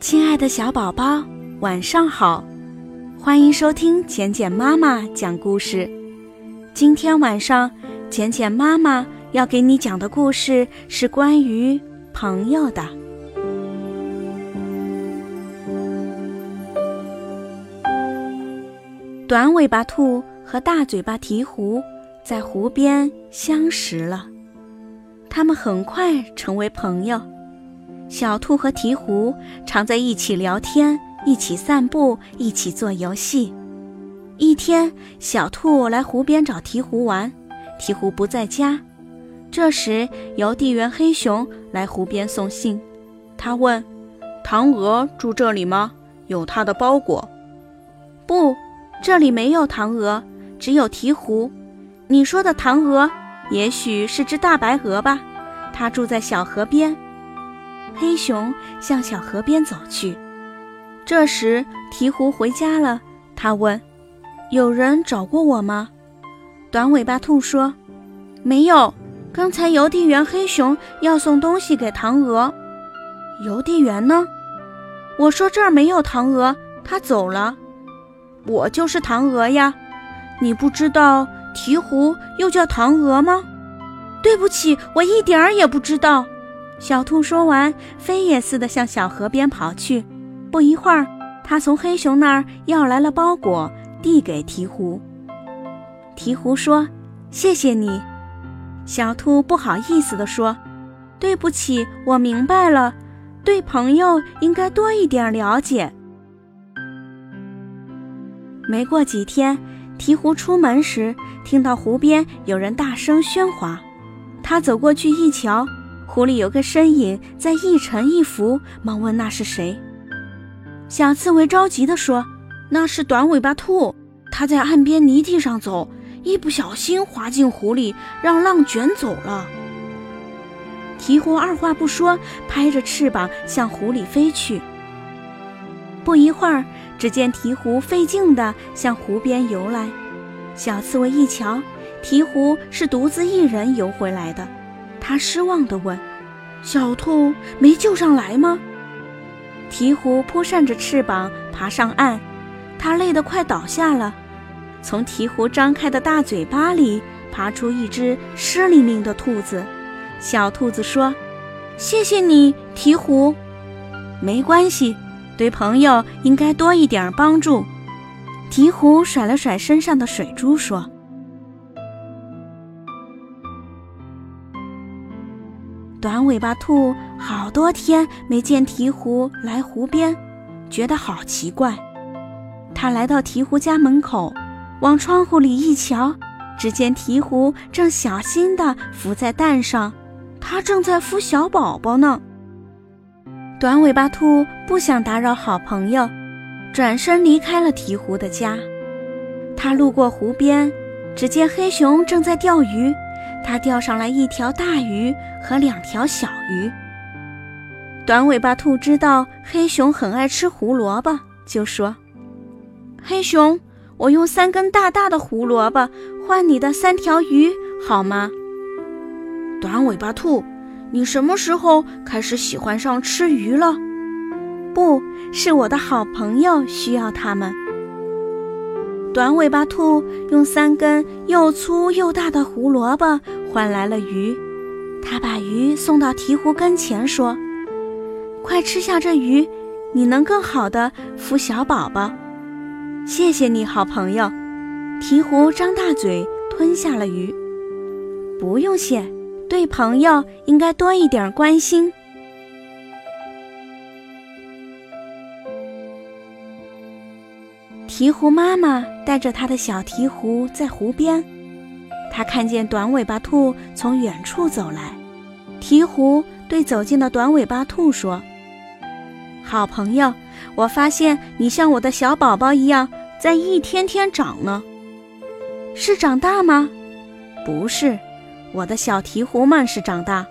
亲爱的小宝宝，晚上好！欢迎收听简简妈妈讲故事。今天晚上，简简妈妈要给你讲的故事是关于朋友的。短尾巴兔和大嘴巴鹈鹕在湖边相识了，他们很快成为朋友。小兔和鹈鹕常在一起聊天，一起散步，一起做游戏。一天，小兔来湖边找鹈鹕玩，鹈鹕不在家。这时，邮递员黑熊来湖边送信。他问：“唐娥住这里吗？有他的包裹？”“不，这里没有唐娥，只有鹈鹕。你说的唐娥，也许是只大白鹅吧？它住在小河边。”黑熊向小河边走去。这时，鹈鹕回家了。他问：“有人找过我吗？”短尾巴兔说：“没有。刚才邮递员黑熊要送东西给唐娥。邮递员呢？我说这儿没有唐娥，他走了。我就是唐娥呀。你不知道鹈鹕又叫唐娥吗？对不起，我一点儿也不知道。”小兔说完，飞也似的向小河边跑去。不一会儿，它从黑熊那儿要来了包裹，递给鹈鹕。鹈鹕说：“谢谢你。”小兔不好意思地说：“对不起，我明白了，对朋友应该多一点了解。”没过几天，鹈鹕出门时听到湖边有人大声喧哗，他走过去一瞧。湖里有个身影在一沉一浮，忙问那是谁。小刺猬着急地说：“那是短尾巴兔，它在岸边泥地上走，一不小心滑进湖里，让浪卷走了。”鹈鹕二话不说，拍着翅膀向湖里飞去。不一会儿，只见鹈鹕费劲地向湖边游来。小刺猬一瞧，鹈鹕是独自一人游回来的。他失望地问：“小兔没救上来吗？”鹈鹕扑扇着翅膀爬上岸，它累得快倒下了。从鹈鹕张开的大嘴巴里爬出一只湿淋淋的兔子。小兔子说：“谢谢你，鹈鹕。”“没关系，对朋友应该多一点帮助。”鹈鹕甩了甩身上的水珠说。短尾巴兔好多天没见鹈鹕来湖边，觉得好奇怪。他来到鹈鹕家门口，往窗户里一瞧，只见鹈鹕正小心地伏在蛋上，它正在孵小宝宝呢。短尾巴兔不想打扰好朋友，转身离开了鹈鹕的家。他路过湖边，只见黑熊正在钓鱼。他钓上来一条大鱼和两条小鱼。短尾巴兔知道黑熊很爱吃胡萝卜，就说：“黑熊，我用三根大大的胡萝卜换你的三条鱼，好吗？”短尾巴兔，你什么时候开始喜欢上吃鱼了？不是我的好朋友需要它们。短尾巴兔用三根又粗又大的胡萝卜换来了鱼，他把鱼送到鹈鹕跟前，说：“快吃下这鱼，你能更好的孵小宝宝。”谢谢你好朋友。鹈鹕张大嘴吞下了鱼。不用谢，对朋友应该多一点关心。鹈鹕妈妈带着它的小鹈鹕在湖边，它看见短尾巴兔从远处走来。鹈鹕对走近的短尾巴兔说：“好朋友，我发现你像我的小宝宝一样，在一天天长呢。是长大吗？不是，我的小鹈鹕们是长大，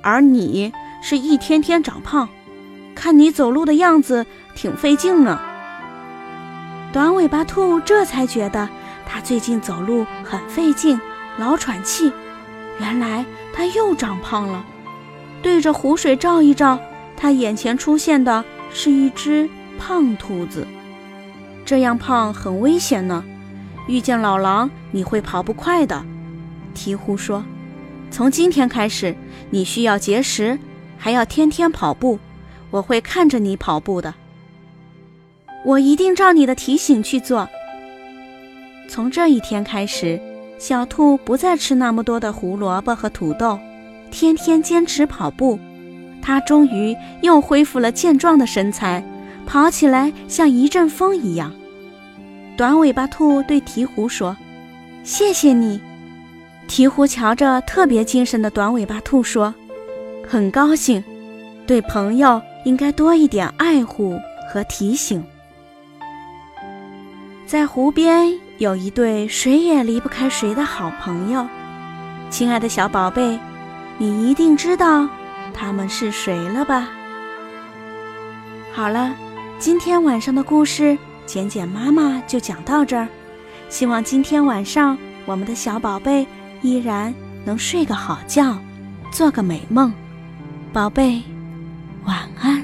而你是一天天长胖。看你走路的样子，挺费劲呢。”短尾巴兔这才觉得，它最近走路很费劲，老喘气。原来它又长胖了。对着湖水照一照，它眼前出现的是一只胖兔子，这样胖很危险呢。遇见老狼，你会跑不快的。鹈鹕说：“从今天开始，你需要节食，还要天天跑步。我会看着你跑步的。我一定照你的提醒去做。”从这一天开始，小兔不再吃那么多的胡萝卜和土豆，天天坚持跑步。它终于又恢复了健壮的身材，跑起来像一阵风一样。短尾巴兔对鹈鹕说：“谢谢你。”鹈鹕瞧着特别精神的短尾巴兔说：“很高兴，对朋友应该多一点爱护和提醒。”在湖边有一对谁也离不开谁的好朋友，亲爱的小宝贝，你一定知道他们是谁了吧？好了，今天晚上的故事。简简妈妈就讲到这儿，希望今天晚上我们的小宝贝依然能睡个好觉，做个美梦，宝贝，晚安。